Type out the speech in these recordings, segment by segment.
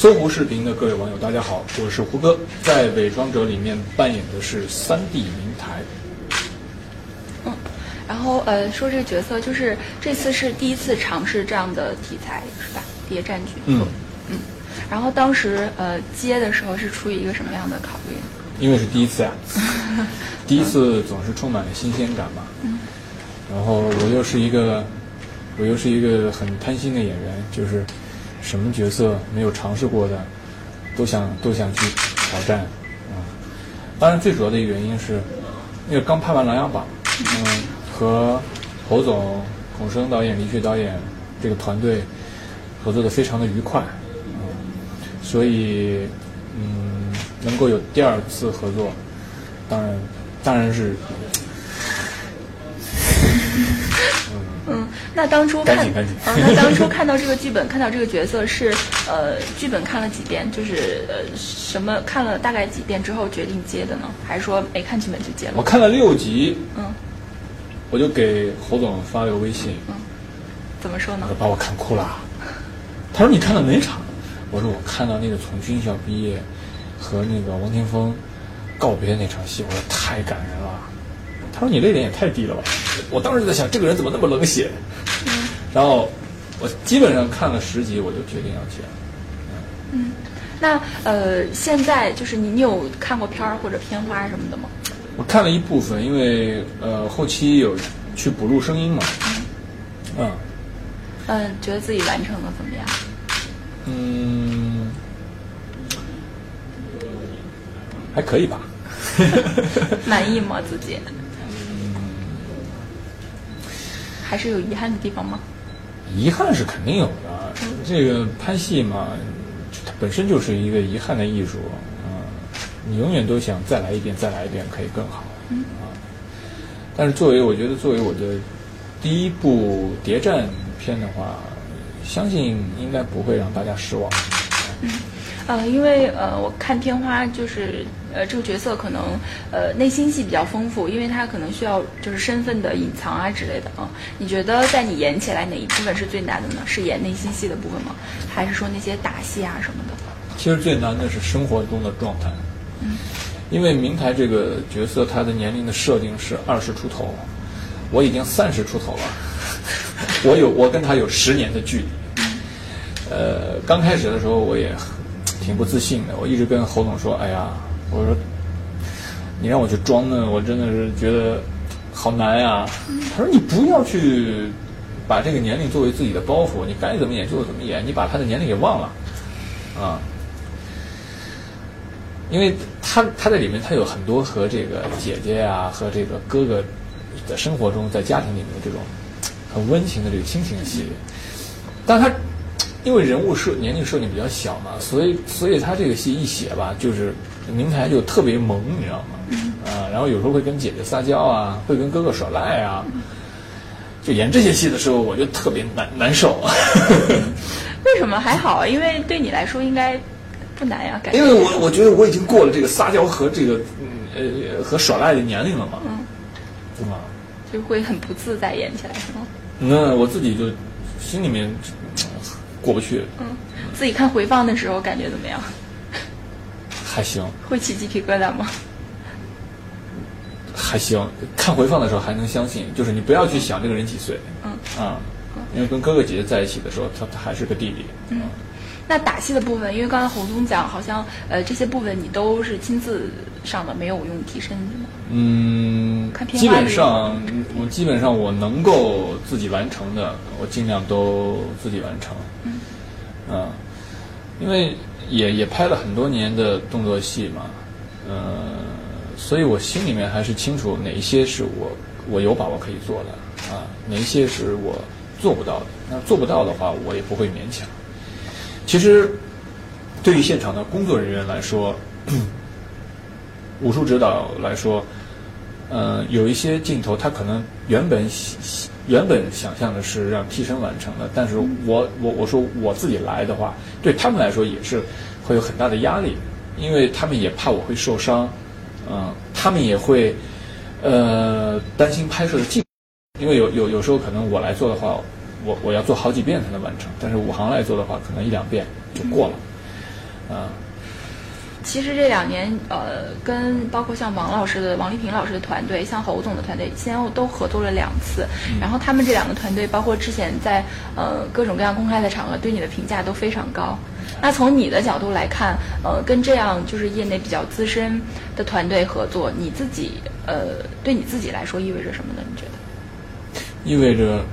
搜狐视频的各位网友，大家好，我是胡歌，在《伪装者》里面扮演的是三 D 明台。嗯，然后呃，说这个角色，就是这次是第一次尝试这样的题材，是吧？谍战剧。嗯嗯。然后当时呃接的时候是出于一个什么样的考虑？因为是第一次呀，第一次总是充满了新鲜感嘛。嗯。然后我又是一个，我又是一个很贪心的演员，就是什么角色没有尝试过的，都想都想去挑战。啊，当然最主要的一个原因是，因为刚拍完《琅琊榜》，嗯，和侯总、孔笙导演、李雪导演这个团队合作的非常的愉快，嗯，所以嗯，能够有第二次合作，当然当然是。那当初看，那当初看到这个剧本，看到这个角色是，呃，剧本看了几遍，就是呃，什么看了大概几遍之后决定接的呢？还是说没看剧本就接了？我看了六集，嗯，我就给侯总发了个微信，嗯，怎么说呢？把我看哭了。他说你看到哪场？我说我看到那个从军校毕业和那个王霆锋告别那场戏，我说太感人了。他说你泪点也太低了吧？我当时就在想，这个人怎么那么冷血？然后我基本上看了十集，我就决定要去。嗯，那呃，现在就是你，你有看过片儿或者片花什么的吗？我看了一部分，因为呃后期有去补录声音嘛。嗯。嗯，觉得自己完成的怎么样？嗯，还可以吧。满意吗？自己？还是有遗憾的地方吗？遗憾是肯定有的。这个拍戏嘛，它本身就是一个遗憾的艺术。嗯，你永远都想再来一遍，再来一遍，可以更好。嗯。啊，但是作为我觉得作为我的第一部谍战片的话，相信应该不会让大家失望。嗯。呃，因为呃，我看天花就是呃，这个角色可能呃内心戏比较丰富，因为他可能需要就是身份的隐藏啊之类的啊。你觉得在你演起来哪一部分是最难的呢？是演内心戏的部分吗？还是说那些打戏啊什么的？其实最难的是生活中的状态。嗯。因为明台这个角色，他的年龄的设定是二十出头，我已经三十出头了，我有我跟他有十年的距离。呃，刚开始的时候我也。挺不自信的，我一直跟侯总说：“哎呀，我说你让我去装呢，我真的是觉得好难呀。”他说：“你不要去把这个年龄作为自己的包袱，你该怎么演就怎么演，你把他的年龄给忘了啊。”因为他他在里面他有很多和这个姐姐呀和这个哥哥的生活中在家庭里面的这种很温情的这个亲情戏，但他。因为人物设年龄设定比较小嘛，所以所以他这个戏一写吧，就是明台就特别萌，你知道吗？啊，然后有时候会跟姐姐撒娇啊，会跟哥哥耍赖啊，就演这些戏的时候，我就特别难难受。为什么还好啊？因为对你来说应该不难呀，感觉。因为我我觉得我已经过了这个撒娇和这个呃和耍赖的年龄了嘛。嗯。是吗？就会很不自在演起来是吗？那我自己就心里面。过不去。嗯，自己看回放的时候感觉怎么样？还行。会起鸡皮疙瘩吗？还行，看回放的时候还能相信，就是你不要去想这个人几岁。嗯。啊，因为跟哥哥姐姐在一起的时候，他他还是个弟弟。嗯。那打戏的部分，因为刚才侯总讲，好像呃这些部分你都是亲自上的，没有用替身的吗？嗯，基本上我基本上我能够自己完成的，我尽量都自己完成。嗯。啊，因为也也拍了很多年的动作戏嘛，呃，所以我心里面还是清楚哪一些是我我有把握可以做的啊，哪一些是我做不到的。那做不到的话，我也不会勉强。其实，对于现场的工作人员来说，武术指导来说，呃，有一些镜头他可能原本原本想象的是让替身完成的，但是我我我说我自己来的话，对他们来说也是会有很大的压力，因为他们也怕我会受伤，嗯，他们也会呃担心拍摄的进，因为有有有时候可能我来做的话。我我要做好几遍才能完成，但是武行来做的话，可能一两遍就过了。啊。其实这两年，呃，跟包括像王老师的、王丽萍老师的团队，像侯总的团队，先后都合作了两次。然后他们这两个团队，包括之前在呃各种各样公开的场合，对你的评价都非常高。那从你的角度来看，呃，跟这样就是业内比较资深的团队合作，你自己呃，对你自己来说意味着什么呢？你觉得？意味着。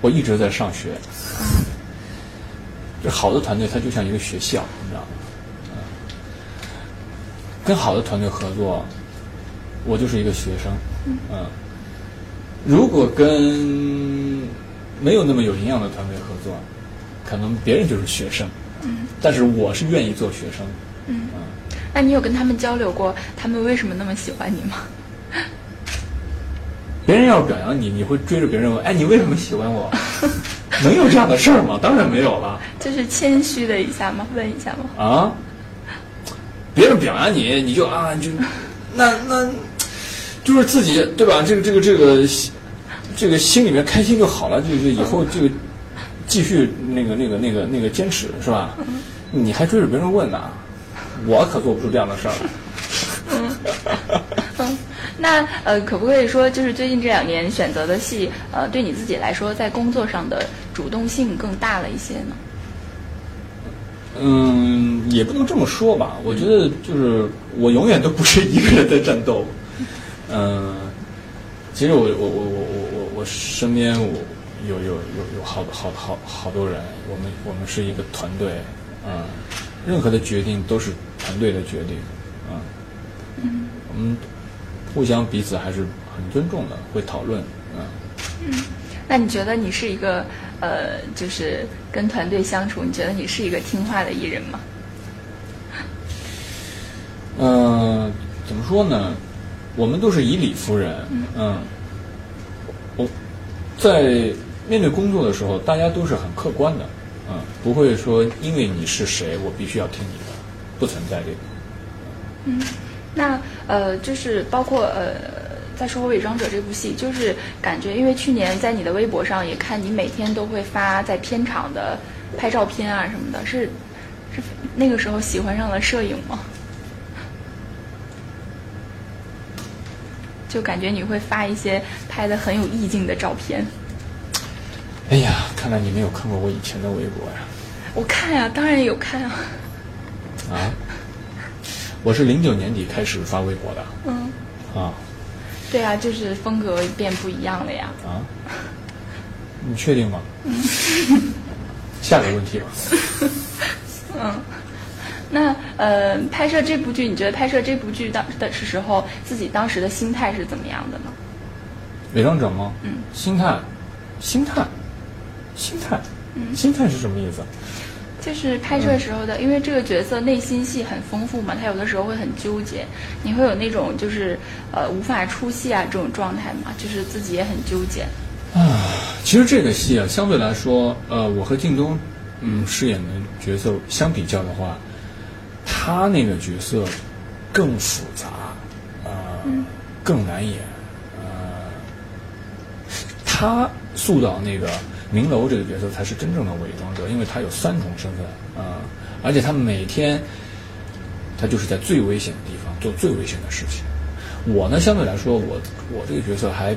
我一直在上学，这好的团队它就像一个学校，你知道吗？跟好的团队合作，我就是一个学生，嗯。如果跟没有那么有营养的团队合作，可能别人就是学生，嗯。但是我是愿意做学生，嗯。那你有跟他们交流过，他们为什么那么喜欢你吗？别人要表扬你，你会追着别人问：“ 哎，你为什么喜欢我？” 能有这样的事儿吗？当然没有了。就是谦虚的一下吗？问一下吗？啊！别人表扬你，你就啊，就那那，就是自己对吧？这个这个这个，这个心里面开心就好了，就是以后就继续那个那个那个那个坚持是吧？你还追着别人问呢？我可做不出这样的事儿。那呃，可不可以说，就是最近这两年选择的戏，呃，对你自己来说，在工作上的主动性更大了一些呢？嗯，也不能这么说吧。我觉得就是我永远都不是一个人在战斗。嗯，其实我我我我我我我身边我有有有有好好好好多人，我们我们是一个团队，嗯，任何的决定都是团队的决定，啊，嗯，我们。互相彼此还是很尊重的，会讨论，嗯。嗯，那你觉得你是一个呃，就是跟团队相处，你觉得你是一个听话的艺人吗？嗯，怎么说呢？我们都是以理服人，嗯。我在面对工作的时候，大家都是很客观的，嗯，不会说因为你是谁，我必须要听你的，不存在这个。嗯。那呃，就是包括呃，在《说回伪装者》这部戏，就是感觉，因为去年在你的微博上也看你每天都会发在片场的拍照片啊什么的，是是那个时候喜欢上了摄影吗？就感觉你会发一些拍的很有意境的照片。哎呀，看来你没有看过我以前的微博呀？我看呀，当然有看啊。啊？我是零九年底开始发微博的。嗯。啊。对啊，就是风格变不一样了呀。啊。你确定吗？嗯。下个问题吧。嗯。那呃，拍摄这部剧，你觉得拍摄这部剧当的时候，自己当时的心态是怎么样的呢？伪装者吗？嗯。心态，心态，心态，嗯，心态是什么意思？就是拍摄时候的，因为这个角色内心戏很丰富嘛，他有的时候会很纠结，你会有那种就是呃无法出戏啊这种状态嘛，就是自己也很纠结。啊，其实这个戏啊，相对来说，呃，我和靳东嗯饰演的角色相比较的话，他那个角色更复杂，呃，更难演，呃，他塑造那个。明楼这个角色才是真正的伪装者，因为他有三重身份啊，而且他每天他就是在最危险的地方做最危险的事情。我呢，相对来说，我我这个角色还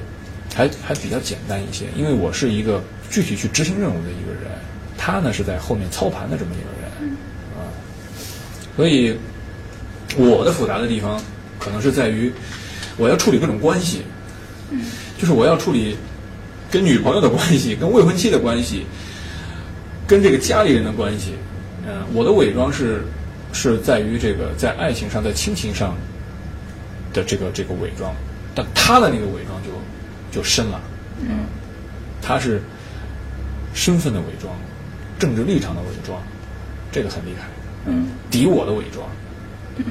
还还比较简单一些，因为我是一个具体去执行任务的一个人，他呢是在后面操盘的这么一个人啊，所以我的复杂的地方可能是在于我要处理各种关系，就是我要处理。跟女朋友的关系，跟未婚妻的关系，跟这个家里人的关系，嗯，我的伪装是是在于这个在爱情上，在亲情上的这个这个伪装，但他的那个伪装就就深了，嗯，他是身份的伪装，政治立场的伪装，这个很厉害，嗯，敌我的伪装，嗯。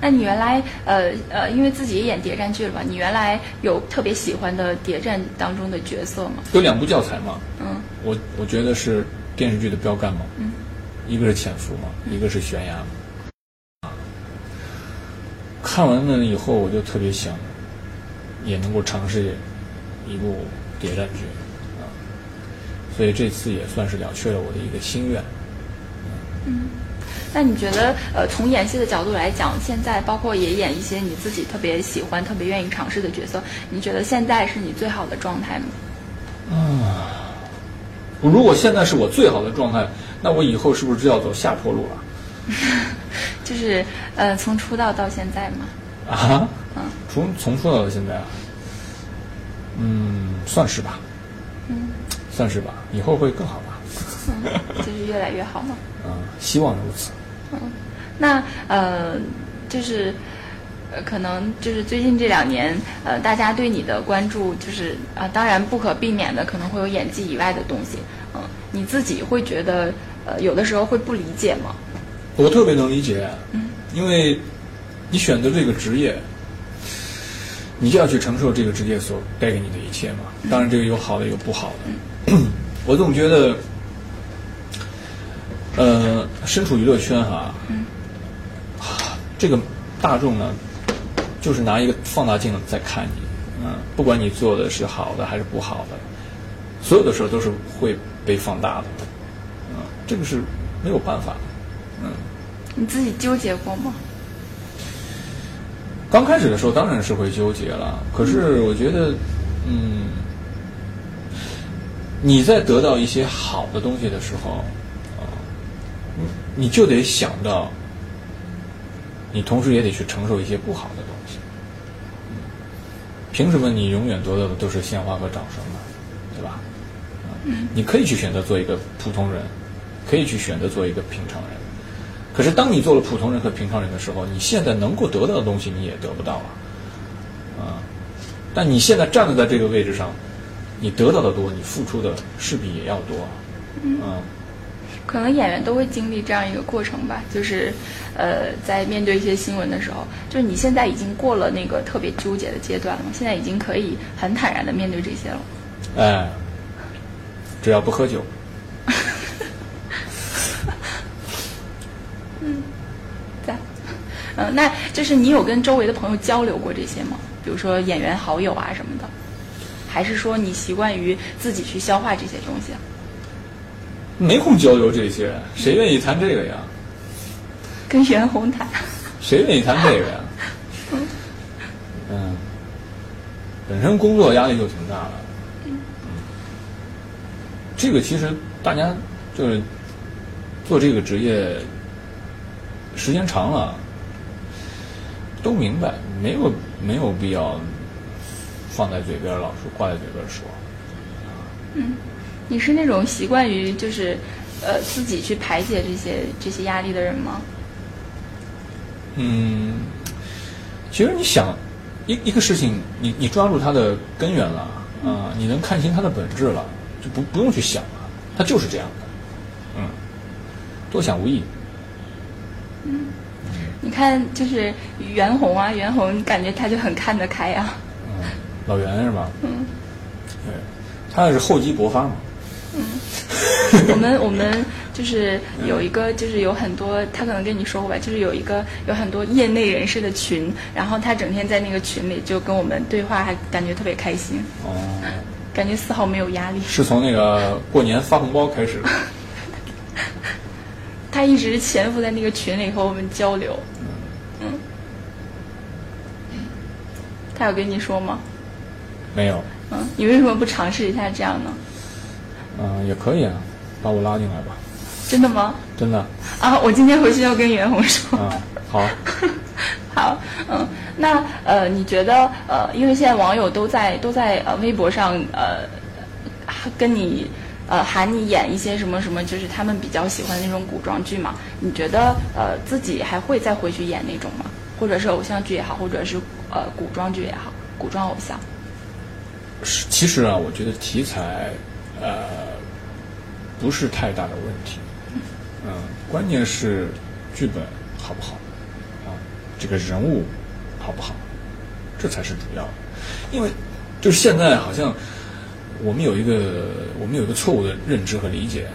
那你原来呃呃，因为自己演谍战剧了嘛，你原来有特别喜欢的谍战当中的角色吗？有两部教材嘛，嗯，我我觉得是电视剧的标杆嘛，嗯，一个是潜伏嘛，一个是悬崖。看完了以后，我就特别想，也能够尝试一部谍战剧啊，所以这次也算是了却了我的一个心愿。嗯，那你觉得呃，从演戏的角度来讲，现在包括也演一些你自己特别喜欢、特别愿意尝试的角色，你觉得现在是你最好的状态吗？啊，如果现在是我最好的状态，那我以后是不是就要走下坡路了？就是呃，从出道到现在嘛。啊？嗯，从从出道到现在啊，嗯，算是吧。嗯，算是吧，以后会更好 就是越来越好嘛。嗯，希望如此。嗯，那呃，就是呃，可能就是最近这两年，呃，大家对你的关注就是啊、当然不可避免的可能会有演技以外的东西。嗯，你自己会觉得呃，有的时候会不理解吗？我特别能理解，嗯，因为你选择这个职业，你就要去承受这个职业所带给你的一切嘛。当然，这个有好的，有不好的。我总觉得，呃，身处娱乐圈哈，啊这个大众呢，就是拿一个放大镜在看你，嗯，不管你做的是好的还是不好的，所有的事儿都是会被放大的，嗯，这个是没有办法的，嗯。你自己纠结过吗？刚开始的时候当然是会纠结了，可是我觉得，嗯，你在得到一些好的东西的时候，啊、你你就得想到，你同时也得去承受一些不好的东西。嗯凭什么你永远得到的都是鲜花和掌声呢？对吧？啊你可以去选择做一个普通人，可以去选择做一个平常人。可是，当你做了普通人和平常人的时候，你现在能够得到的东西你也得不到啊，啊！但你现在站在这个位置上，你得到的多，你付出的势必也要多啊。嗯，可能演员都会经历这样一个过程吧，就是，呃，在面对一些新闻的时候，就是你现在已经过了那个特别纠结的阶段了，现在已经可以很坦然的面对这些了。哎，只要不喝酒，嗯在，嗯、那就是你有跟周围的朋友交流过这些吗？比如说演员好友啊什么的，还是说你习惯于自己去消化这些东西啊？没空交流这些，谁愿意谈这个呀？跟袁弘谈，谁愿意谈这个呀？嗯，本身工作压力就挺大的。嗯，这个其实大家就是做这个职业时间长了，都明白，没有没有必要放在嘴边老是挂在嘴边儿说。你是那种习惯于就是，呃，自己去排解这些这些压力的人吗？嗯，其实你想一一个事情，你你抓住它的根源了啊、你能看清它的本质了，就不不用去想了，它就是这样的，嗯，多想无益。嗯你看，就是袁弘啊，袁弘感觉他就很看得开啊。嗯，老袁是吧？嗯，对，他是厚积薄发嘛。我 们我们就是有一个，就是有很多，他可能跟你说过吧，就是有一个有很多业内人士的群，然后他整天在那个群里就跟我们对话，还感觉特别开心，哦，感觉丝毫没有压力。是从那个过年发红包开始的。他一直潜伏在那个群里和我们交流。嗯，他有跟你说吗？没有，嗯，你为什么不尝试一下这样呢？嗯、也可以啊，把我拉进来吧，真的吗？真的。啊，我今天回去要跟袁弘说。啊，好。好，嗯，那呃，你觉得呃，因为现在网友都在都在呃微博上呃跟你呃喊你演一些什么什么，就是他们比较喜欢的那种古装剧嘛？你觉得呃自己还会再回去演那种吗？或者是偶像剧也好，或者是呃古装剧也好，古装偶像？是，其实啊，我觉得题材，呃，不是太大的问题，嗯，关键是剧本好不好，啊，这个人物好不好，这才是主要。因为就是现在好像我们有一个我们有一个错误的认知和理解，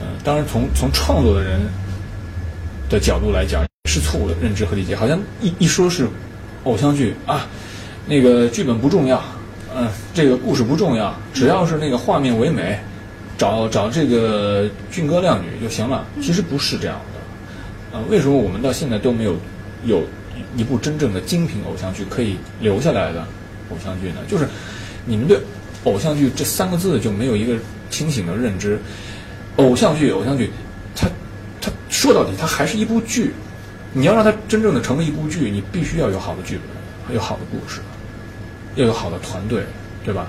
嗯、当然从从创作的人的角度来讲是错误的认知和理解，好像一一说是偶像剧啊，那个剧本不重要嗯，这个故事不重要，只要是那个画面唯美，找找这个俊哥靓女就行了。其实不是这样的，呃，为什么我们到现在都没有有一部真正的精品偶像剧可以留下来的偶像剧呢？就是你们对偶像剧这三个字就没有一个清醒的认知。偶像剧，偶像剧，它它说到底，它还是一部剧。你要让它真正的成为一部剧，你必须要有好的剧本，有好的故事，要有好的团队，对吧？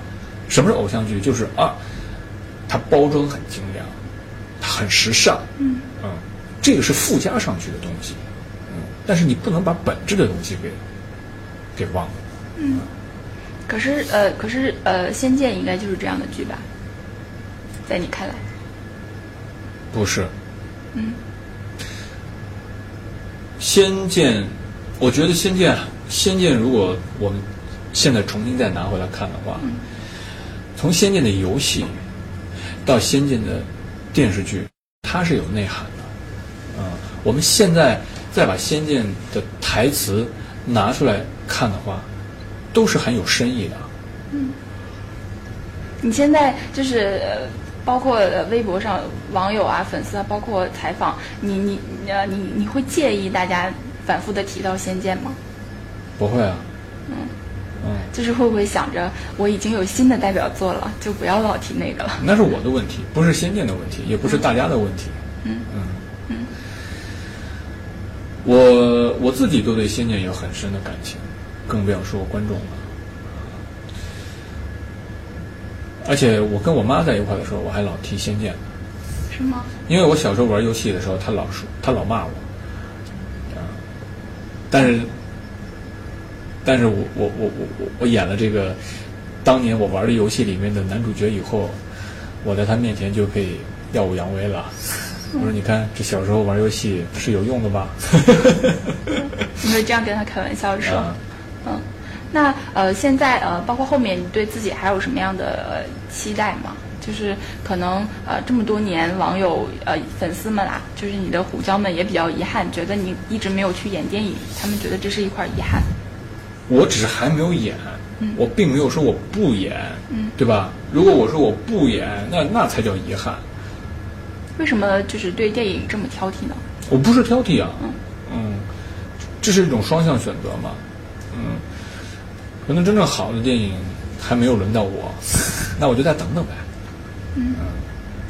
什么是偶像剧？就是啊，它包装很精良，它很时尚，嗯嗯，这个是附加上去的东西，嗯，但是你不能把本质的东西给给忘了。嗯。可是呃，可是呃，《仙剑》应该就是这样的剧吧？在你看来？不是。嗯。仙剑，我觉得仙剑，仙剑如果我们现在重新再拿回来看的话，从仙剑的游戏到仙剑的电视剧，它是有内涵的。嗯，我们现在再把仙剑的台词拿出来看的话，都是很有深意的。嗯，你现在就是包括微博上网友啊、粉丝啊，包括采访你，你呃，你你会介意大家反复的提到《仙剑》吗？不会啊。嗯嗯，就是会不会想着我已经有新的代表作了，就不要老提那个了？那是我的问题，不是《仙剑》的问题，也不是大家的问题。嗯嗯嗯，我我自己都对《仙剑》有很深的感情，更不要说观众了。而且我跟我妈在一块的时候，我还老提《仙剑》。是吗？因为我小时候玩游戏的时候，她老说，她老骂我。啊，但是，但是我我我我我我演了这个当年我玩的游戏里面的男主角以后，我在他面前就可以耀武扬威了。我说：“你看，这小时候玩游戏是有用的吧？” 你会这样跟他开玩笑说？啊嗯，那呃，现在呃，包括后面，你对自己还有什么样的、呃、期待吗？就是可能呃，这么多年网友呃粉丝们啊，就是你的虎椒们也比较遗憾，觉得你一直没有去演电影，他们觉得这是一块遗憾。我只是还没有演，嗯我并没有说我不演，嗯对吧？如果我说我不演，那那才叫遗憾。为什么就是对电影这么挑剔呢？我不是挑剔啊，嗯嗯，这是一种双向选择嘛，嗯，可能真正好的电影还没有轮到我，那我就再等等呗。嗯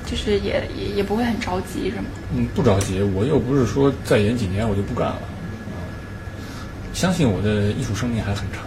就是也也也不会很着急，是吗？嗯，不着急，我又不是说再演几年我就不干了，啊，相信我的艺术生命还很长。